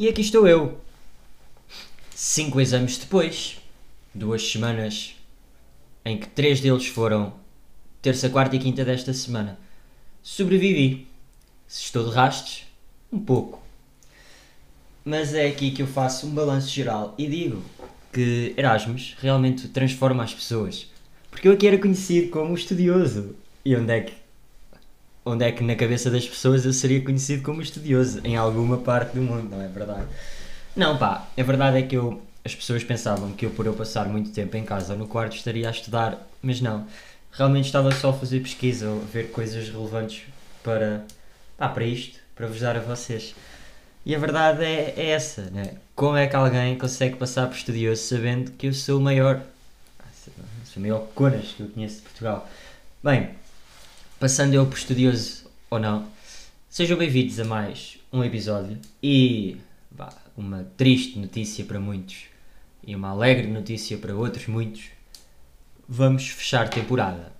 E aqui estou eu. Cinco exames depois, duas semanas em que três deles foram terça, quarta e quinta desta semana. Sobrevivi. Se estou de rastos, um pouco. Mas é aqui que eu faço um balanço geral e digo que Erasmus realmente transforma as pessoas. Porque eu aqui era conhecido como estudioso. E onde é que onde é que na cabeça das pessoas eu seria conhecido como estudioso? Em alguma parte do mundo, não é verdade? Não, pá, a verdade é que eu as pessoas pensavam que eu, por eu passar muito tempo em casa ou no quarto, estaria a estudar, mas não. Realmente estava só a fazer pesquisa, ou ver coisas relevantes para, pá, para isto, para vos dar a vocês. E a verdade é, é essa, né? Como é que alguém consegue passar por estudioso sabendo que eu sou o maior, sou o maior conas que eu conheço de Portugal? Bem, passando eu por estudioso ou não, sejam bem-vindos a mais um episódio e bah, uma triste notícia para muitos e uma alegre notícia para outros muitos. Vamos fechar temporada.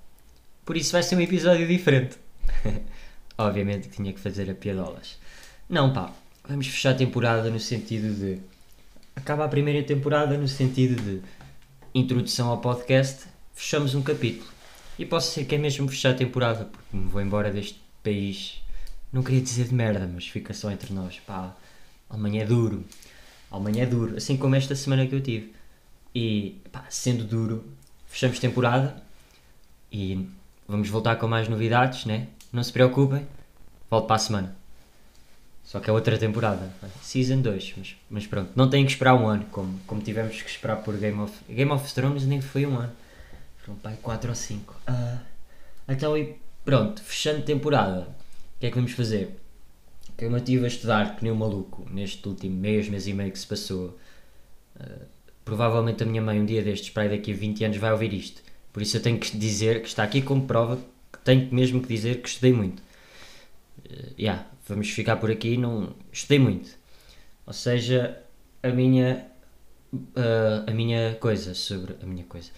Por isso vai ser um episódio diferente. Obviamente que tinha que fazer a piadolas. Não, pá, vamos fechar temporada no sentido de. Acaba a primeira temporada no sentido de introdução ao podcast, fechamos um capítulo. E posso ser que é mesmo fechar a temporada, porque me vou embora deste país. Não queria dizer de merda, mas fica só entre nós. Pá, amanhã é duro. Amanhã é duro, assim como esta semana que eu tive. E, pá, sendo duro, fechamos temporada e vamos voltar com mais novidades, né? Não se preocupem, volto para a semana. Só que é outra temporada, Season 2, mas, mas pronto, não têm que esperar um ano, como, como tivemos que esperar por Game of... Game of Thrones nem foi um ano, pai 4 ou 5. Uh, ah, então e pronto, fechando temporada, o que é que vamos fazer? que eu me estive a estudar que nem um maluco neste último mês, mês e meio que se passou. Uh, provavelmente a minha mãe, um dia destes, para daqui a 20 anos, vai ouvir isto. Por isso eu tenho que dizer, que está aqui como prova, que tenho mesmo que dizer que estudei muito. Uh, yeah, vamos ficar por aqui, não estudei muito. Ou seja, a minha uh, a minha coisa sobre a minha coisa.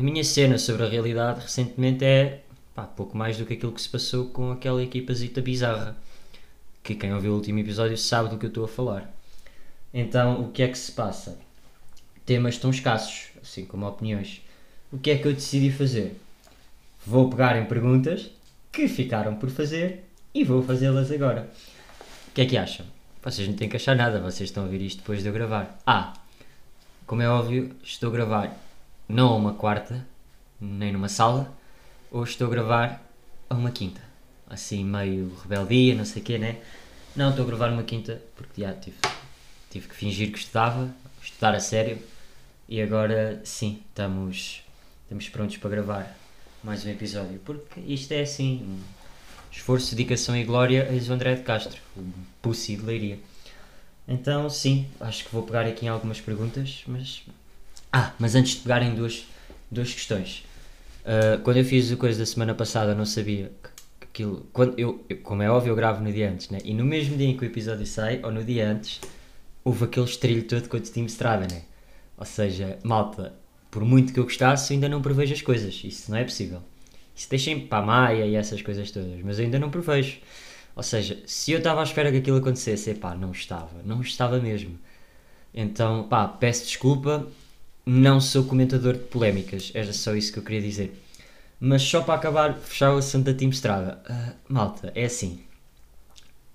A minha cena sobre a realidade recentemente é pá, pouco mais do que aquilo que se passou com aquela equipazita bizarra que quem ouviu o último episódio sabe do que eu estou a falar. Então, o que é que se passa? Temas tão escassos, assim como opiniões. O que é que eu decidi fazer? Vou pegar em perguntas que ficaram por fazer e vou fazê-las agora. O que é que acham? Vocês não têm que achar nada, vocês estão a ouvir isto depois de eu gravar. Ah, como é óbvio, estou a gravar não a uma quarta, nem numa sala, ou estou a gravar a uma quinta assim meio rebeldia, não sei o quê, né? Não, estou a gravar uma quinta porque já tive, tive que fingir que estudava, estudar a sério e agora sim, estamos, estamos prontos para gravar mais um episódio porque isto é assim, um esforço, dedicação e glória a o André de Castro, o Pussy de Leiria. Então sim, acho que vou pegar aqui em algumas perguntas, mas. Ah, mas antes de pegar em duas, duas questões. Uh, quando eu fiz a coisa da semana passada, não sabia que aquilo, quando eu, eu, como é óbvio, eu gravo no dia antes, né? E no mesmo dia em que o episódio sai, ou no dia antes, houve aquele estrilho todo com o Team Strada, né? Ou seja, malta, por muito que eu gostasse, eu ainda não prevejo as coisas. Isso não é possível. Isso deixem para a Maia e essas coisas todas, mas eu ainda não prevejo. Ou seja, se eu estava à espera que aquilo acontecesse, pá, não estava, não estava mesmo. Então, pá, peço desculpa, não sou comentador de polémicas, era só isso que eu queria dizer. Mas só para acabar, fechar o assunto da Team Strada. Uh, malta, é assim.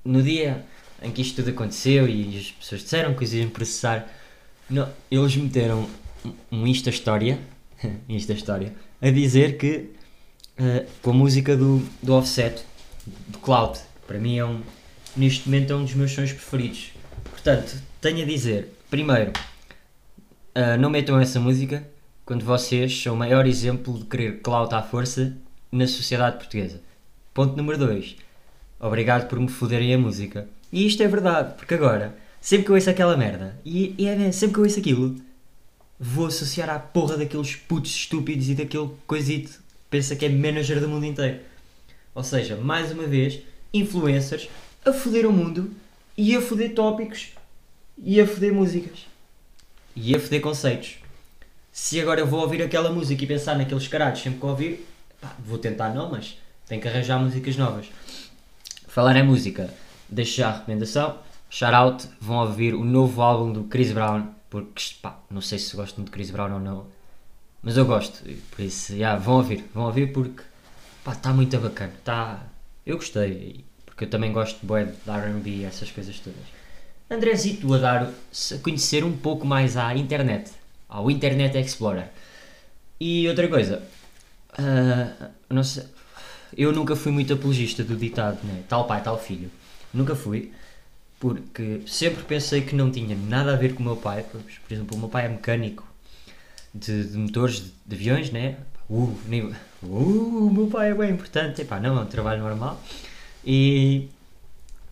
No dia em que isto tudo aconteceu e as pessoas disseram que os iam processar, não, eles meteram um Insta História, Insta História, a dizer que uh, com a música do, do Offset, do Cloud, para mim é um, neste momento é um dos meus sons preferidos. Portanto, tenho a dizer, primeiro, uh, não metam essa música, quando vocês são o maior exemplo de querer clout à força na sociedade portuguesa. Ponto número 2. Obrigado por me foderem a música. E isto é verdade, porque agora, sempre que eu ouço aquela merda, e, e é sempre que eu ouço aquilo, vou associar à porra daqueles putos estúpidos e daquele coisito pensa que é manager do mundo inteiro. Ou seja, mais uma vez, influencers a foder o mundo e a foder tópicos e a foder músicas e a foder conceitos se agora eu vou ouvir aquela música e pensar naqueles caralhos sempre que ouvir, pá, vou tentar não, mas tenho que arranjar músicas novas. Falar em música, deixo já a recomendação. shout out, vão ouvir o novo álbum do Chris Brown, porque pá, não sei se gostam de Chris Brown ou não, mas eu gosto, por isso, yeah, vão ouvir, vão ouvir porque está muito bacana, tá, eu gostei, porque eu também gosto de de R&B e essas coisas todas. Andrezito a dar a conhecer um pouco mais à internet, ao Internet Explorer. E outra coisa, uh, eu nunca fui muito apologista do ditado, né? tal pai, tal filho. Nunca fui, porque sempre pensei que não tinha nada a ver com o meu pai. Por exemplo, o meu pai é mecânico de, de motores de, de, aviões, né? Uh, uh, o meu pai é bem importante. Epá, não, é um trabalho normal. E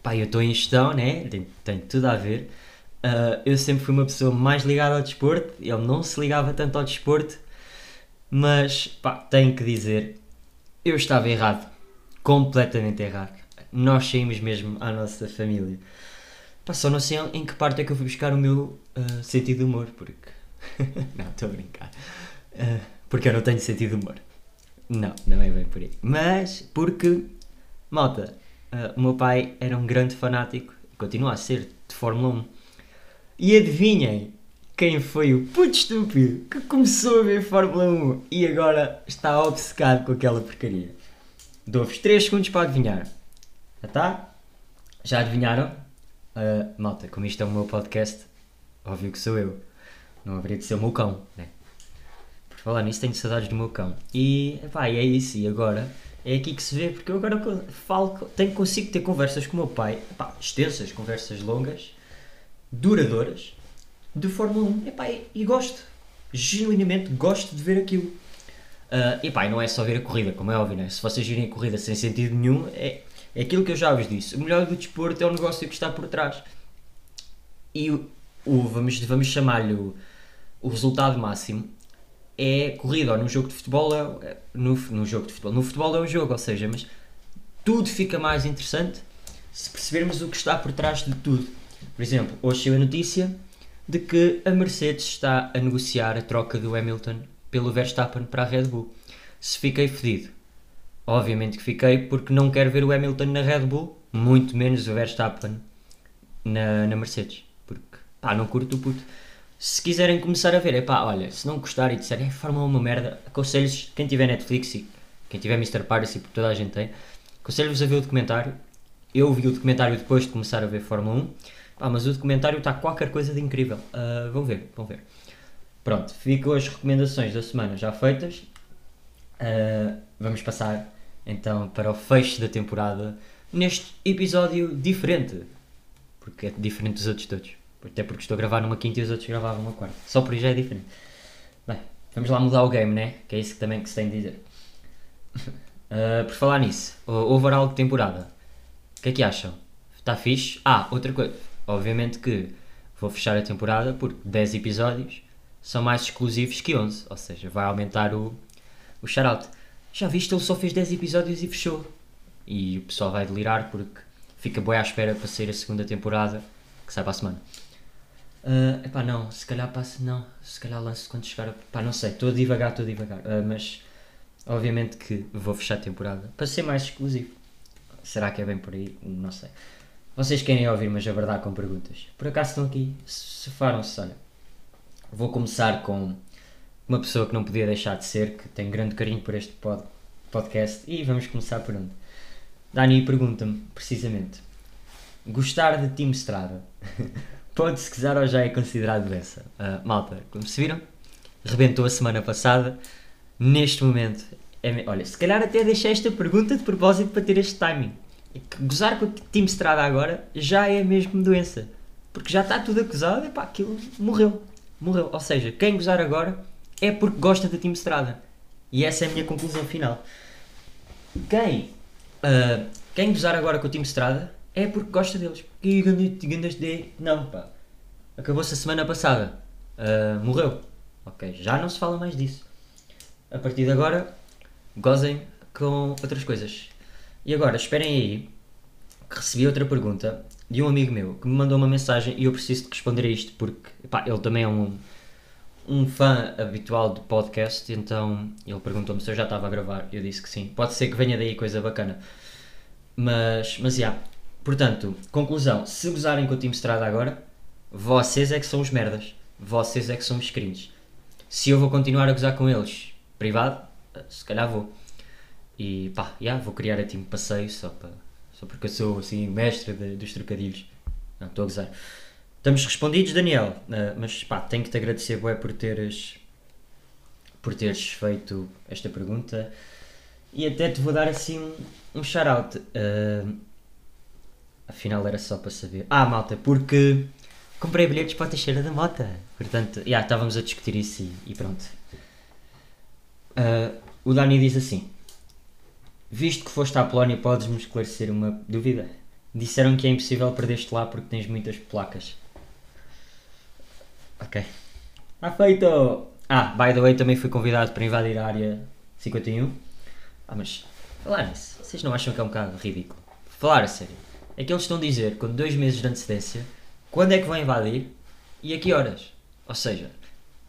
pá, eu estou em gestão, né? Tem, tem tudo a ver. Uh, eu sempre fui uma pessoa mais ligada ao desporto. Ele não se ligava tanto ao desporto. Mas, pá, tenho que dizer eu estava errado. Completamente errado. Nós saímos mesmo à nossa família. Pá, só não sei em que parte é que eu fui buscar o meu uh, sentido de humor, porque. não, estou a brincar. Uh, porque eu não tenho sentido de humor. Não, não é bem por aí. Mas porque, malta, uh, o meu pai era um grande fanático, continua a ser, de Fórmula 1. E adivinhem, quem foi o puto estúpido que começou a ver Fórmula 1 e agora está obcecado com aquela porcaria? Dou-vos 3 segundos para adivinhar. Já está? Já adivinharam? Uh, malta, como isto é o meu podcast, óbvio que sou eu. Não haveria de ser o meu cão, né? Por falar nisso, tenho saudades do meu cão. E, pá, é isso. E agora é aqui que se vê, porque eu agora falo, tenho, consigo ter conversas com o meu pai, pá, extensas, conversas longas, duradouras de Fórmula 1. Epá, e gosto, genuinamente gosto de ver aquilo. Uh, epá, e não é só ver a corrida, como é óbvio, né? se vocês virem a corrida sem sentido nenhum, é, é aquilo que eu já vos disse. O melhor do desporto é o negócio que está por trás. E o, o vamos, vamos chamar-lhe o, o resultado máximo é corrida, ou num jogo de futebol é, no, no jogo de futebol. No futebol é um jogo, ou seja, mas tudo fica mais interessante se percebermos o que está por trás de tudo. Por exemplo, hoje saiu a notícia de que a Mercedes está a negociar a troca do Hamilton pelo Verstappen para a Red Bull. Se fiquei fedido, obviamente que fiquei porque não quero ver o Hamilton na Red Bull, muito menos o Verstappen na, na Mercedes, porque pá, não curto o puto. Se quiserem começar a ver, é pá, olha, se não gostarem e disserem, é Fórmula 1 uma merda, aconselho-vos, quem tiver Netflix e quem tiver Mr. Piracy, porque toda a gente tem, aconselho-vos a ver o documentário. Eu vi o documentário depois de começar a ver Fórmula 1 ah, mas o documentário está qualquer coisa de incrível. Uh, vão ver, vão ver. Pronto, ficam as recomendações da semana já feitas. Uh, vamos passar então para o fecho da temporada neste episódio diferente. Porque é diferente dos outros todos. Até porque estou a gravar numa quinta e os outros gravavam uma quarta. Só por isso já é diferente. Bem, vamos lá mudar o game, né? Que é isso que também que se tem de dizer. Uh, por falar nisso, overall de temporada. O que é que acham? Está fixe? Ah, outra coisa Obviamente que vou fechar a temporada porque 10 episódios são mais exclusivos que 11, ou seja, vai aumentar o, o shoutout. Já viste, ele só fez 10 episódios e fechou. E o pessoal vai delirar porque fica bem à espera para sair a segunda temporada que sai para a semana. Uh, epá, não, se calhar passo, não, se calhar lance quando chegar. Pá, não sei, estou a divagar, estou a divagar. Uh, mas obviamente que vou fechar a temporada para ser mais exclusivo. Será que é bem por aí? Não sei. Vocês querem ouvir, mas a verdade com perguntas. Por acaso estão aqui? Se se olha. Vou começar com uma pessoa que não podia deixar de ser, que tem grande carinho por este pod podcast, e vamos começar por onde? Dani pergunta-me, precisamente, gostar de Team Strada pode-se quiser ou já é considerado dessa? Uh, malta, como se viram, rebentou a semana passada, neste momento, é, olha, se calhar até deixei esta pergunta de propósito para ter este timing gozar com o time Strada agora já é mesmo doença. Porque já está tudo acusado e pá, aquilo morreu. Morreu. Ou seja, quem gozar agora é porque gosta da Team Strada. E essa é a minha conclusão final. Quem, uh, quem gozar agora com o Team Strada é porque gosta deles. E gandas de. Não, pá. Acabou-se a semana passada. Uh, morreu. Ok, já não se fala mais disso. A partir de agora, gozem com outras coisas. E agora, esperem aí, que recebi outra pergunta de um amigo meu que me mandou uma mensagem e eu preciso de responder a isto porque pá, ele também é um, um fã habitual do podcast, então ele perguntou-me se eu já estava a gravar. Eu disse que sim. Pode ser que venha daí coisa bacana. Mas, mas já, Portanto, conclusão: se gozarem com o time Strada agora, vocês é que são os merdas. Vocês é que são os cringes. Se eu vou continuar a gozar com eles privado, se calhar vou. E pá, yeah, vou criar a time passeio só, para, só porque eu sou assim mestre de, dos trocadilhos. Não, estou a gozar. Estamos respondidos, Daniel. Uh, mas pá, tenho que te agradecer, Boé, por teres, por teres feito esta pergunta. E até te vou dar assim um, um shout-out. Uh, afinal era só para saber. Ah, malta, porque comprei bilhetes para a Teixeira da Mota. Portanto, já yeah, estávamos a discutir isso e, e pronto. Uh, o Dani diz assim: Visto que foste à Polónia, podes-me esclarecer uma dúvida? Disseram que é impossível perder-te lá porque tens muitas placas. Ok. Está feito! Ah, by the way, também fui convidado para invadir a área 51. Ah, mas falar nisso, vocês não acham que é um bocado ridículo? Falar a sério. É que eles estão a dizer, com dois meses de antecedência, quando é que vão invadir e a que horas. Ou seja,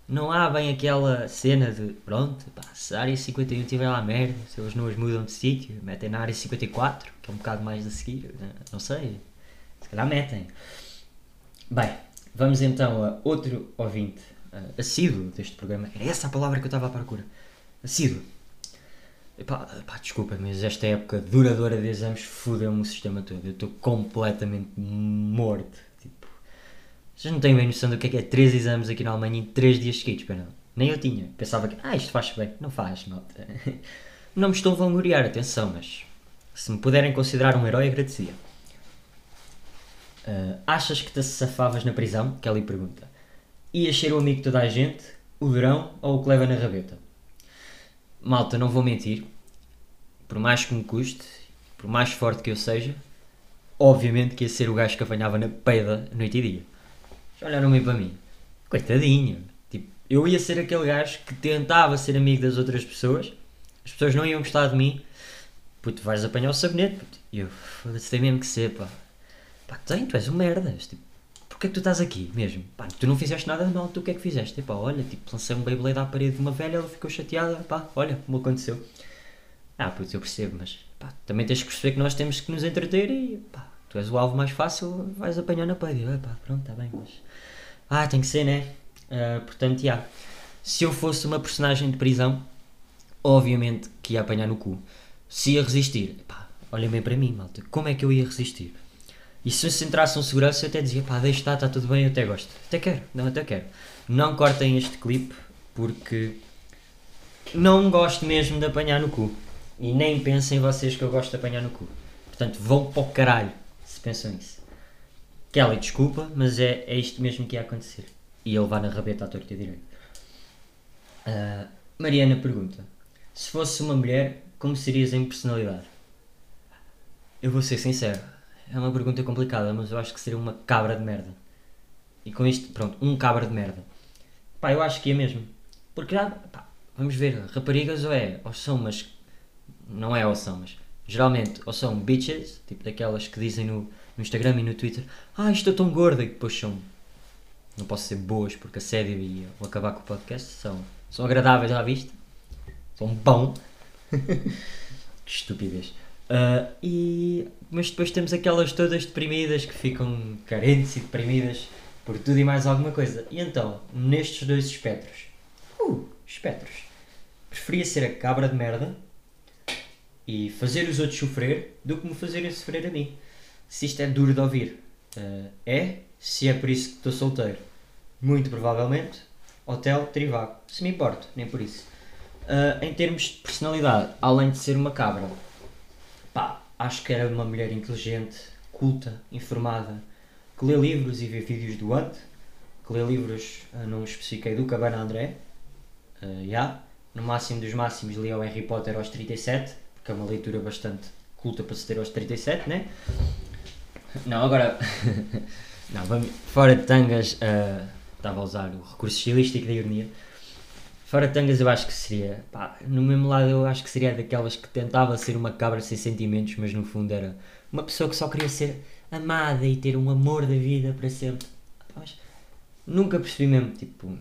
não há bem aquela cena de pronto, pá, se a área 51 tiver lá merda, se eles não as mudam de sítio, metem na área 54, que é um bocado mais a seguir, né? não sei, se calhar metem. Bem, vamos então a outro ouvinte uh, assíduo deste programa, era essa a palavra que eu estava à procura, assíduo. Epá, pá, desculpa, mas esta época duradoura de exames fudeu-me o sistema todo, eu estou completamente morto vocês não têm bem noção do que é que é 3 exames aqui na Alemanha em 3 dias seguidos, para não. Nem eu tinha. Pensava que, ah, isto faz bem. Não faz, nota. Não me estou a vangloriar, atenção, mas se me puderem considerar um herói, agradecia. Uh, achas que te safavas na prisão? Kelly pergunta. Ias ser o amigo de toda a gente, o durão ou o que leva na rabeta? Malta, não vou mentir. Por mais que me custe, por mais forte que eu seja, obviamente que ia ser o gajo que apanhava na peida noite e dia olharam meio para mim. Coitadinho. Tipo, eu ia ser aquele gajo que tentava ser amigo das outras pessoas, as pessoas não iam gostar de mim. Puto, vais apanhar o sabonete. Puto. E eu, foda-se, tem mesmo que ser, pá. Pá, tem, tu és um merda. Tipo, porquê é que tu estás aqui mesmo? Pá, tu não fizeste nada de mal, tu o que é que fizeste? Pá, olha, tipo, lancei um Beyblade à parede de uma velha, ela ficou chateada, pá, olha como aconteceu. Ah, putz, eu percebo, mas pá, também tens que perceber que nós temos que nos entreter e pá, tu és o alvo mais fácil, vais apanhar na parede. Pá, pronto, está bem, mas ah, tem que ser, né? Uh, portanto, já. Yeah. Se eu fosse uma personagem de prisão, obviamente que ia apanhar no cu. Se ia resistir, pá, olhem bem para mim, malta, como é que eu ia resistir? E se se entrasse um segurança, eu até dizia, pá, deixa estar, está tudo bem, eu até gosto. Até quero, não, até quero. Não cortem este clipe, porque não gosto mesmo de apanhar no cu. E nem pensem vocês que eu gosto de apanhar no cu. Portanto, vão para o caralho, se pensam nisso. Kelly, desculpa, mas é, é isto mesmo que ia acontecer. E ele vai na rabeta à torta direito. Uh, Mariana pergunta: Se fosse uma mulher, como serias em personalidade? Eu vou ser sincero, é uma pergunta complicada, mas eu acho que seria uma cabra de merda. E com isto, pronto, um cabra de merda. Pá, eu acho que é mesmo. Porque, pá, vamos ver, raparigas ou é, ou são, mas. Não é ou são, mas. Geralmente, ou são bitches, tipo daquelas que dizem no no Instagram e no Twitter, ah, estou tão gorda, e depois são, não posso ser boas porque assédio e vou acabar com o podcast, são, são agradáveis à vista, são bom. que estupidez. Uh, e, mas depois temos aquelas todas deprimidas que ficam carentes e deprimidas por tudo e mais alguma coisa. E então, nestes dois espectros, uh, espectros, preferia ser a cabra de merda e fazer os outros sofrer do que me fazerem sofrer a mim se isto é duro de ouvir. Uh, é, se é por isso que estou solteiro. Muito provavelmente, hotel Trivago. Se me importo, nem por isso. Uh, em termos de personalidade, além de ser uma cabra, pá, acho que era uma mulher inteligente, culta, informada, que lê livros e vê vídeos do Ant, que lê livros, uh, não especifiquei, do Cabana André, uh, yeah. no máximo dos máximos lia o Harry Potter aos 37, porque é uma leitura bastante culta para se ter aos 37, né? Não, agora. não, vamos, fora de tangas, uh, estava a usar o recurso estilístico da ironia. Fora de tangas, eu acho que seria. Pá, no mesmo lado, eu acho que seria daquelas que tentava ser uma cabra sem sentimentos, mas no fundo era uma pessoa que só queria ser amada e ter um amor da vida para sempre. Mas nunca percebi mesmo, tipo,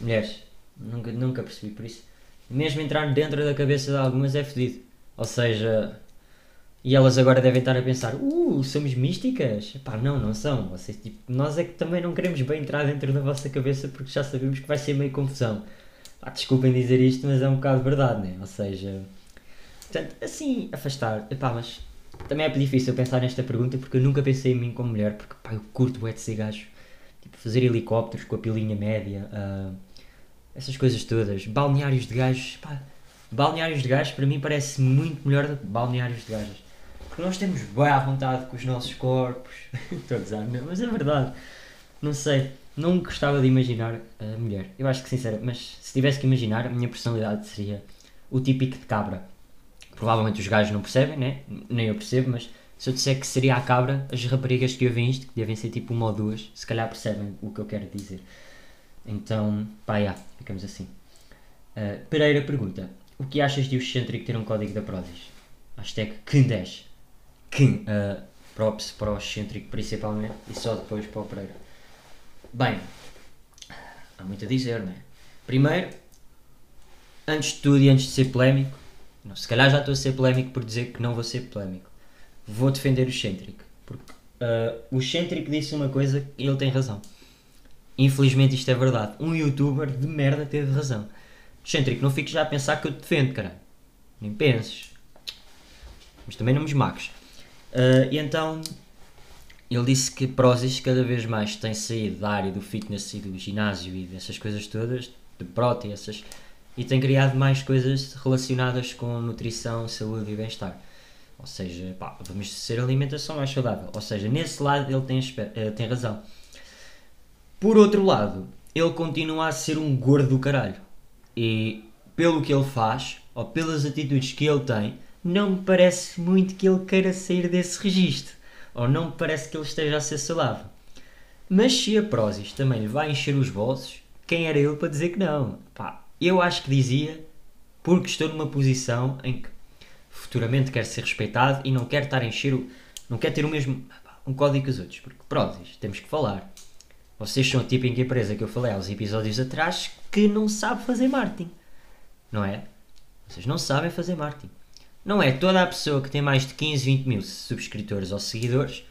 mulheres, nunca, nunca percebi por isso. Mesmo entrar dentro da cabeça de algumas é fedido. Ou seja, E elas agora devem estar a pensar, uh, somos místicas? Pá, não, não são. Vocês, tipo, nós é que também não queremos bem entrar dentro da vossa cabeça porque já sabemos que vai ser meio confusão. Pá, desculpem dizer isto, mas é um bocado verdade, né? Ou seja, portanto, assim, afastar. Epá, mas também é difícil pensar nesta pergunta porque eu nunca pensei em mim como mulher, porque pá, eu curto é de ser gajo. Tipo, fazer helicópteros com a pilinha média, uh, essas coisas todas. Balneários de gajos, pá, balneários de gajos para mim parece muito melhor do que balneários de gajas. Porque nós temos bem à vontade com os nossos corpos. Estou a dizer, mas é verdade. Não sei, não gostava de imaginar a mulher. Eu acho que sincero, mas se tivesse que imaginar, a minha personalidade seria o típico de cabra. Provavelmente os gajos não percebem, né? Nem eu percebo, mas se eu disser que seria a cabra, as raparigas que ouvem isto, que devem ser tipo uma ou duas, se calhar percebem o que eu quero dizer. Então, pá, já, ficamos assim. Uh, Pereira pergunta: O que achas de o excêntrico ter um código da Prozis? Hashtag Q10 que uh, props para o excêntrico principalmente e só depois para o Pereira. Bem, há muito a dizer, não é? Primeiro, antes de tudo e antes de ser polémico, não, se calhar já estou a ser polémico por dizer que não vou ser polémico. Vou defender o excêntrico. Porque uh, o excêntrico disse uma coisa e ele tem razão. Infelizmente isto é verdade. Um youtuber de merda teve razão. Excêntrico, não fiques já a pensar que eu te defendo, caralho. Nem penses. Mas também não me esmaques. Uh, e então ele disse que Prozis cada vez mais tem saído da área do fitness e do ginásio e dessas coisas todas, de prota e essas, e tem criado mais coisas relacionadas com nutrição, saúde e bem-estar. Ou seja, pá, vamos ser alimentação mais saudável. Ou seja, nesse lado ele tem, uh, tem razão. Por outro lado, ele continua a ser um gordo do caralho. E pelo que ele faz, ou pelas atitudes que ele tem, não me parece muito que ele queira sair desse registro, ou não me parece que ele esteja a ser saudável. Mas se a Prozis também lhe vai encher os bolsos, quem era ele para dizer que não? Pá, eu acho que dizia porque estou numa posição em que futuramente quero ser respeitado e não quero estar a encher o, não quero ter o mesmo um código que os outros, porque Prozis, temos que falar. Vocês são a típica empresa que eu falei há uns episódios atrás que não sabe fazer marketing. Não é? Vocês não sabem fazer marketing. Não é toda a pessoa que tem mais de 15, 20 mil subscritores ou seguidores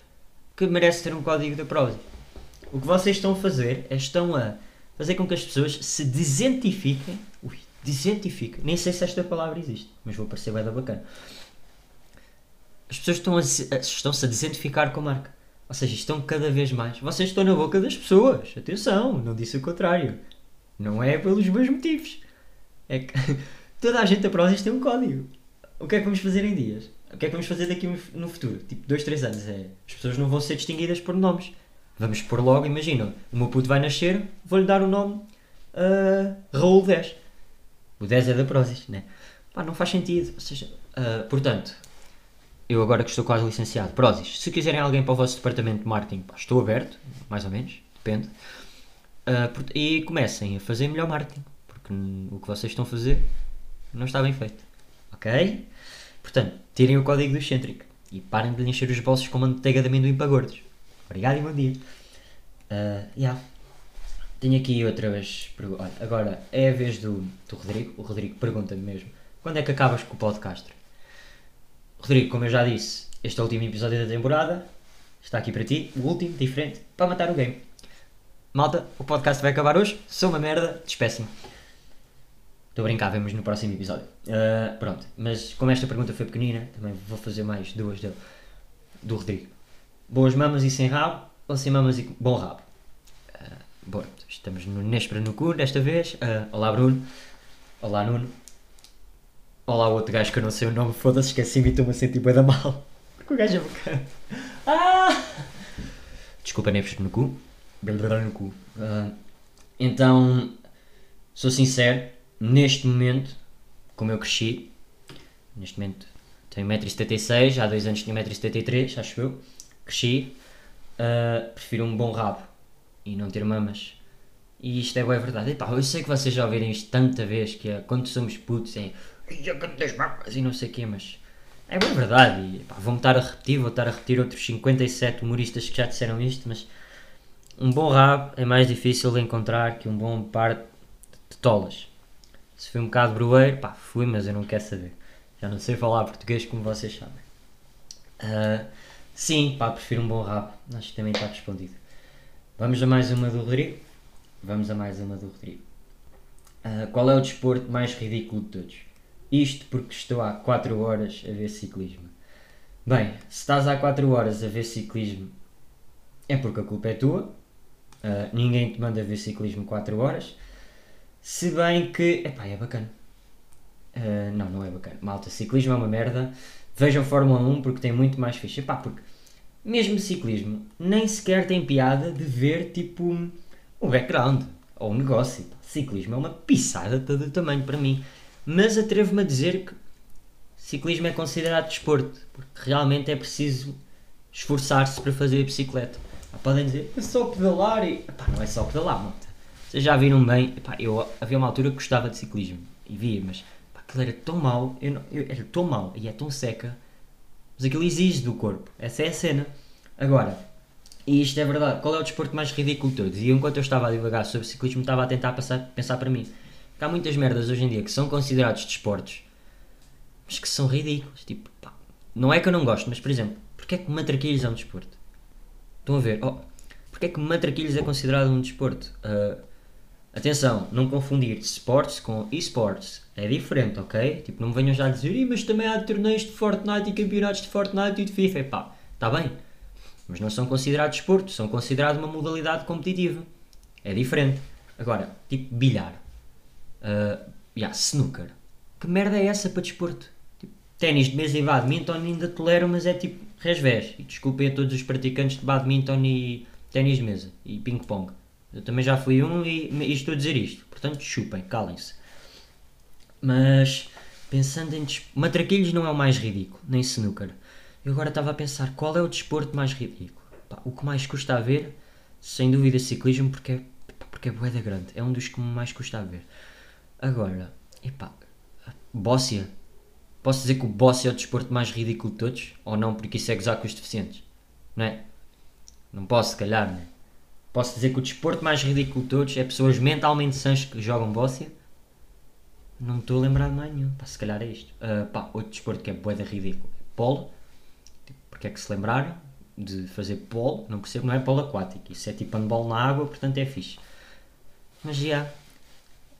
que merece ter um código da prova. O que vocês estão a fazer é estão a fazer com que as pessoas se desentifiquem. Ui, desentifiquem. Nem sei se esta palavra existe, mas vou parecer bem da bacana. As pessoas estão a, estão-se a desentificar com a marca. Ou seja, estão cada vez mais. Vocês estão na boca das pessoas. Atenção, não disse o contrário. Não é pelos meus motivos. É que toda a gente a Prozis tem um código o que é que vamos fazer em dias? O que é que vamos fazer daqui no futuro? Tipo, dois, três anos. É, as pessoas não vão ser distinguidas por nomes. Vamos pôr logo, imagina, o meu puto vai nascer, vou-lhe dar o nome uh, Raul 10. O 10 é da Prozis, né? Pá, não faz sentido. Seja, uh, portanto, eu agora que estou quase licenciado, Prozis, se quiserem alguém para o vosso departamento de marketing, pá, estou aberto, mais ou menos, depende. Uh, e comecem a fazer melhor marketing, porque o que vocês estão a fazer não está bem feito. Ok? Portanto, tirem o código do excêntrico e parem de lhe encher os bolsos com manteiga de amendoim para gordos. Obrigado e bom dia. Uh, yeah. Tenho aqui outras perguntas. Agora é a vez do, do Rodrigo. O Rodrigo pergunta-me mesmo: quando é que acabas com o podcast? Rodrigo, como eu já disse, este é o último episódio da temporada. Está aqui para ti, o último, diferente, para matar o game. Malta, o podcast vai acabar hoje. Sou uma merda, despeço-me. Estou a brincar, vemos no próximo episódio. Uh, pronto, mas como esta pergunta foi pequenina, também vou fazer mais duas do, do Rodrigo. Boas mamas e sem rabo, ou sem mamas e bom rabo? Uh, bom, estamos no Nespera no cu desta vez. Uh, olá Bruno. Olá Nuno. Olá outro gajo que eu não sei o nome, foda-se, esqueci-me e estou-me a sentir da mal. Porque o gajo é bacana. Ah! Desculpa, Nespera no cu. No cu. Uh, então, sou sincero, neste momento, como eu cresci, neste momento tenho 1,76m, há dois anos tinha 1,73m, acho eu, cresci, uh, prefiro um bom rabo e não ter mamas. E isto é boa verdade. Epá, eu sei que vocês já ouviram isto tanta vez, que é quando somos putos, é e não sei o quê, mas é boa verdade. E, epá, vou-me estar a repetir, vou estar a repetir outros 57 humoristas que já disseram isto, mas um bom rabo é mais difícil de encontrar que um bom par de tolas. Se fui um bocado broeiro, pá, fui, mas eu não quero saber. Já não sei falar português como vocês sabem. Uh, sim, pá, prefiro um bom rabo. Acho que também está respondido. Vamos a mais uma do Rodrigo. Vamos a mais uma do Rodrigo. Uh, qual é o desporto mais ridículo de todos? Isto porque estou há 4 horas a ver ciclismo. Bem, se estás há 4 horas a ver ciclismo, é porque a culpa é tua. Uh, ninguém te manda ver ciclismo 4 horas. Se bem que. Epá, é bacana. Uh, não, não é bacana. Malta, ciclismo é uma merda. Vejam Fórmula 1 porque tem muito mais ficha. Epá, porque mesmo ciclismo nem sequer tem piada de ver tipo o background ou o negócio. Ciclismo é uma pisada de todo o tamanho para mim mas atrevo-me a dizer que ciclismo é considerado desporto, porque realmente é preciso esforçar-se para fazer bicicleta. podem dizer, é só pedalar e. Epá, não é só pedalar, malta. Vocês já viram bem, epá, eu havia uma altura que gostava de ciclismo e via, mas epá, aquilo era tão mau, eu, não, eu era tão mau e é tão seca, mas aquilo exige do corpo. Essa é a cena. Agora, e isto é verdade, qual é o desporto mais ridículo de todos? E enquanto eu estava a divagar sobre ciclismo, estava a tentar passar, pensar para mim há muitas merdas hoje em dia que são considerados desportos, mas que são ridículos. Tipo, pá, não é que eu não gosto, mas por exemplo, porque é que matraquilhos é um desporto? Estão a ver? Oh, porque é que matraquilhos é considerado um desporto? Uh, atenção, não confundir sports com esports. É diferente, ok? Tipo, não me venham já dizer, mas também há torneios de Fortnite e campeonatos de Fortnite e de FIFA. E pá, está bem. Mas não são considerados desporto, são considerados uma modalidade competitiva. É diferente. Agora, tipo, bilhar. Uh, yeah, snooker. Que merda é essa para desporto? Tipo, ténis de mesa e badminton ainda tolero, mas é tipo resvés. E desculpem a todos os praticantes de badminton e ténis de mesa e ping-pong. Eu também já fui um e, e estou a dizer isto. Portanto, chupem, calem-se. Mas, pensando em... Matraquilhos não é o mais ridículo, nem snooker. Eu agora estava a pensar, qual é o desporto mais ridículo? Pá, o que mais custa a ver, sem dúvida, ciclismo, porque é, porque é boeda grande. É um dos que mais custa a ver. Agora, epá, Bóssia. Posso dizer que o Bóssia é o desporto mais ridículo de todos? Ou não, porque isso é gozar com os deficientes? Não é? Não posso, se calhar, não é? Posso dizer que o desporto mais ridículo de todos é pessoas mentalmente sãs que jogam Bóssia? Não me estou a lembrar de nenhum. Pá, se calhar é isto. Uh, pá, outro desporto que é boeda ridículo. Polo. Tipo, porque é que se lembraram de fazer polo? Não percebo, não é polo aquático. Isso é tipo handball na água, portanto é fixe. Mas já, yeah,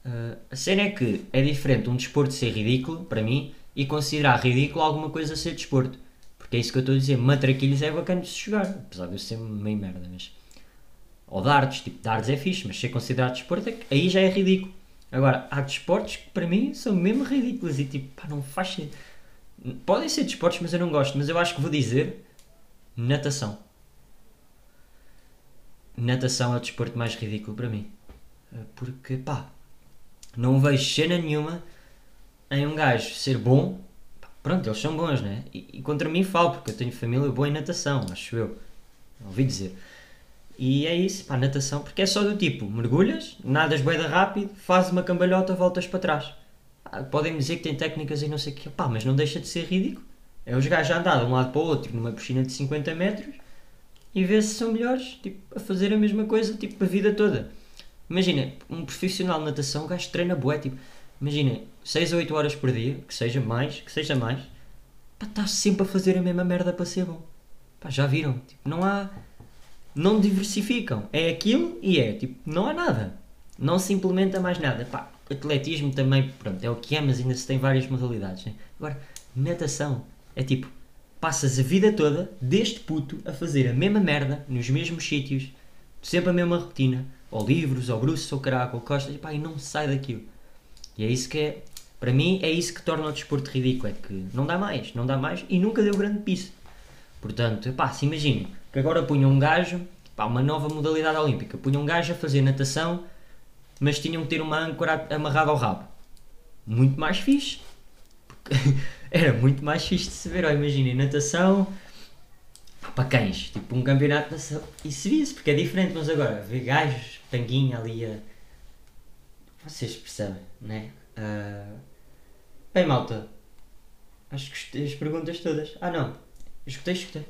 Uh, a cena é que é diferente um desporto ser ridículo, para mim, e considerar ridículo alguma coisa ser desporto. Porque é isso que eu estou a dizer. Matraquilhos é bacana de se jogar, apesar de eu ser meio merda, mas. Ou dardos, tipo, dardos é fixe, mas ser considerado desporto, é, aí já é ridículo. Agora, há desportos que para mim são mesmo ridículos e tipo, pá, não faz sentido. Podem ser desportos, mas eu não gosto. Mas eu acho que vou dizer natação. Natação é o desporto mais ridículo para mim. Ah, porque, pá, não vejo cena nenhuma em um gajo ser bom. Pronto, eles são bons, né? E, e contra mim falo, porque eu tenho família boa em natação, acho eu. Ouvi dizer. E é isso, pá, natação, porque é só do tipo, mergulhas, nadas bem rápido, fazes uma cambalhota, voltas para trás. Ah, podem dizer que tem técnicas e não sei o quê, pá, mas não deixa de ser ridículo. É os gajos a andar de um lado para o outro numa piscina de 50 metros e ver se são melhores, tipo, a fazer a mesma coisa, tipo, a vida toda. Imagina, um profissional de natação, o gajo treina bué, tipo, imagina, 6 a 8 horas por dia, que seja mais, que seja mais, pá, está sempre a fazer a mesma merda para ser bom. Pá, já viram? Tipo, não há. Não diversificam. É aquilo e é. Tipo, não há nada. Não se implementa mais nada. Pá, atletismo também, pronto, é o que é, mas ainda se tem várias modalidades. Né? Agora, natação é tipo, passas a vida toda, deste puto, a fazer a mesma merda, nos mesmos sítios, sempre a mesma rotina ou livros, ou bruços, ou caraca, ou costas, e pá, e não sai daquilo. E é isso que é, para mim, é isso que torna o desporto ridículo, é que não dá mais, não dá mais, e nunca deu grande piso. Portanto, pá, se imaginem que agora punham um gajo, pá, uma nova modalidade olímpica, punham um gajo a fazer natação, mas tinham que ter uma âncora amarrada ao rabo. Muito mais fixe. era muito mais fixe de se ver, ó, imaginem, natação para cães, tipo um campeonato de natação, e se via-se, porque é diferente, mas agora, ver gajos tanguinha ali a. Vocês percebem, né? Uh... Bem, malta. Acho que as perguntas todas. Ah, não. Escutei, escutei.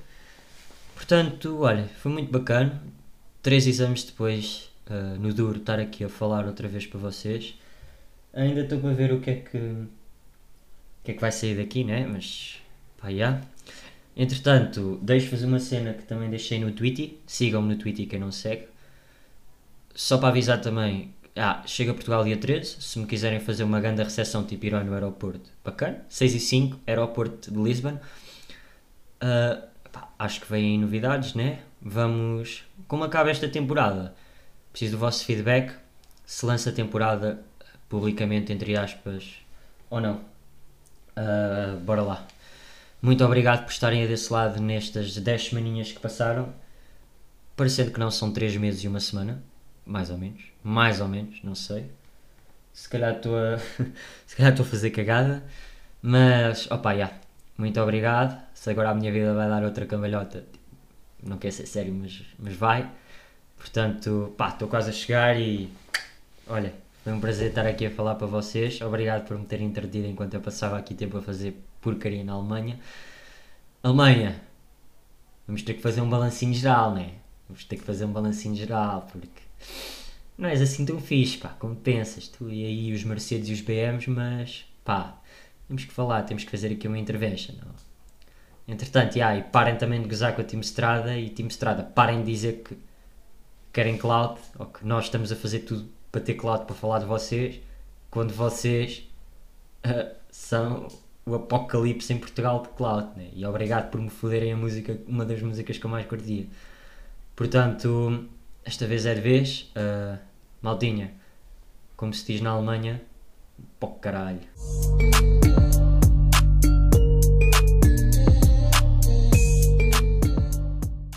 Portanto, olha, foi muito bacana. Três exames depois, uh, no duro, estar aqui a falar outra vez para vocês. Ainda estou para ver o que é que. O que é que vai sair daqui, né? Mas. Pá, já. Entretanto, deixo-vos uma cena que também deixei no Twitter. Sigam-me no Twitter quem não segue. Só para avisar também, ah, chega a Portugal dia 13. Se me quiserem fazer uma grande recepção tipo herói no aeroporto, bacana. 6 e 5, aeroporto de Lisbon. Uh, acho que vêm novidades, né? Vamos. Como acaba esta temporada? Preciso do vosso feedback. Se lança a temporada publicamente, entre aspas, ou não. Uh, bora lá. Muito obrigado por estarem a desse lado nestas 10 semaninhas que passaram. Parecendo que não são 3 meses e uma semana. Mais ou menos. Mais ou menos, não sei. Se calhar estou a. Se calhar estou a fazer cagada. Mas, opa, já. Yeah. Muito obrigado. Se agora a minha vida vai dar outra cambalhota, não quer ser sério, mas, mas vai. Portanto, pá, estou quase a chegar e. Olha, foi um prazer estar aqui a falar para vocês. Obrigado por me terem entretido enquanto eu passava aqui tempo a fazer porcaria na Alemanha. Alemanha, vamos ter que fazer um balancinho geral, né? Vamos ter que fazer um balancinho geral, porque não és assim tão fixe, pá, como pensas, tu e aí os Mercedes e os BMs, mas pá, temos que falar, temos que fazer aqui uma intervention. Entretanto, yeah, e parem também de gozar com a Team Strada e Team Strada, parem de dizer que querem cloud ou que nós estamos a fazer tudo para ter cloud para falar de vocês, quando vocês uh, são o apocalipse em Portugal de cloud. Né? E obrigado por me foderem a música, uma das músicas que eu mais curtia. Portanto, esta vez é de vez. Uh, maldinha, como se diz na Alemanha, pó caralho.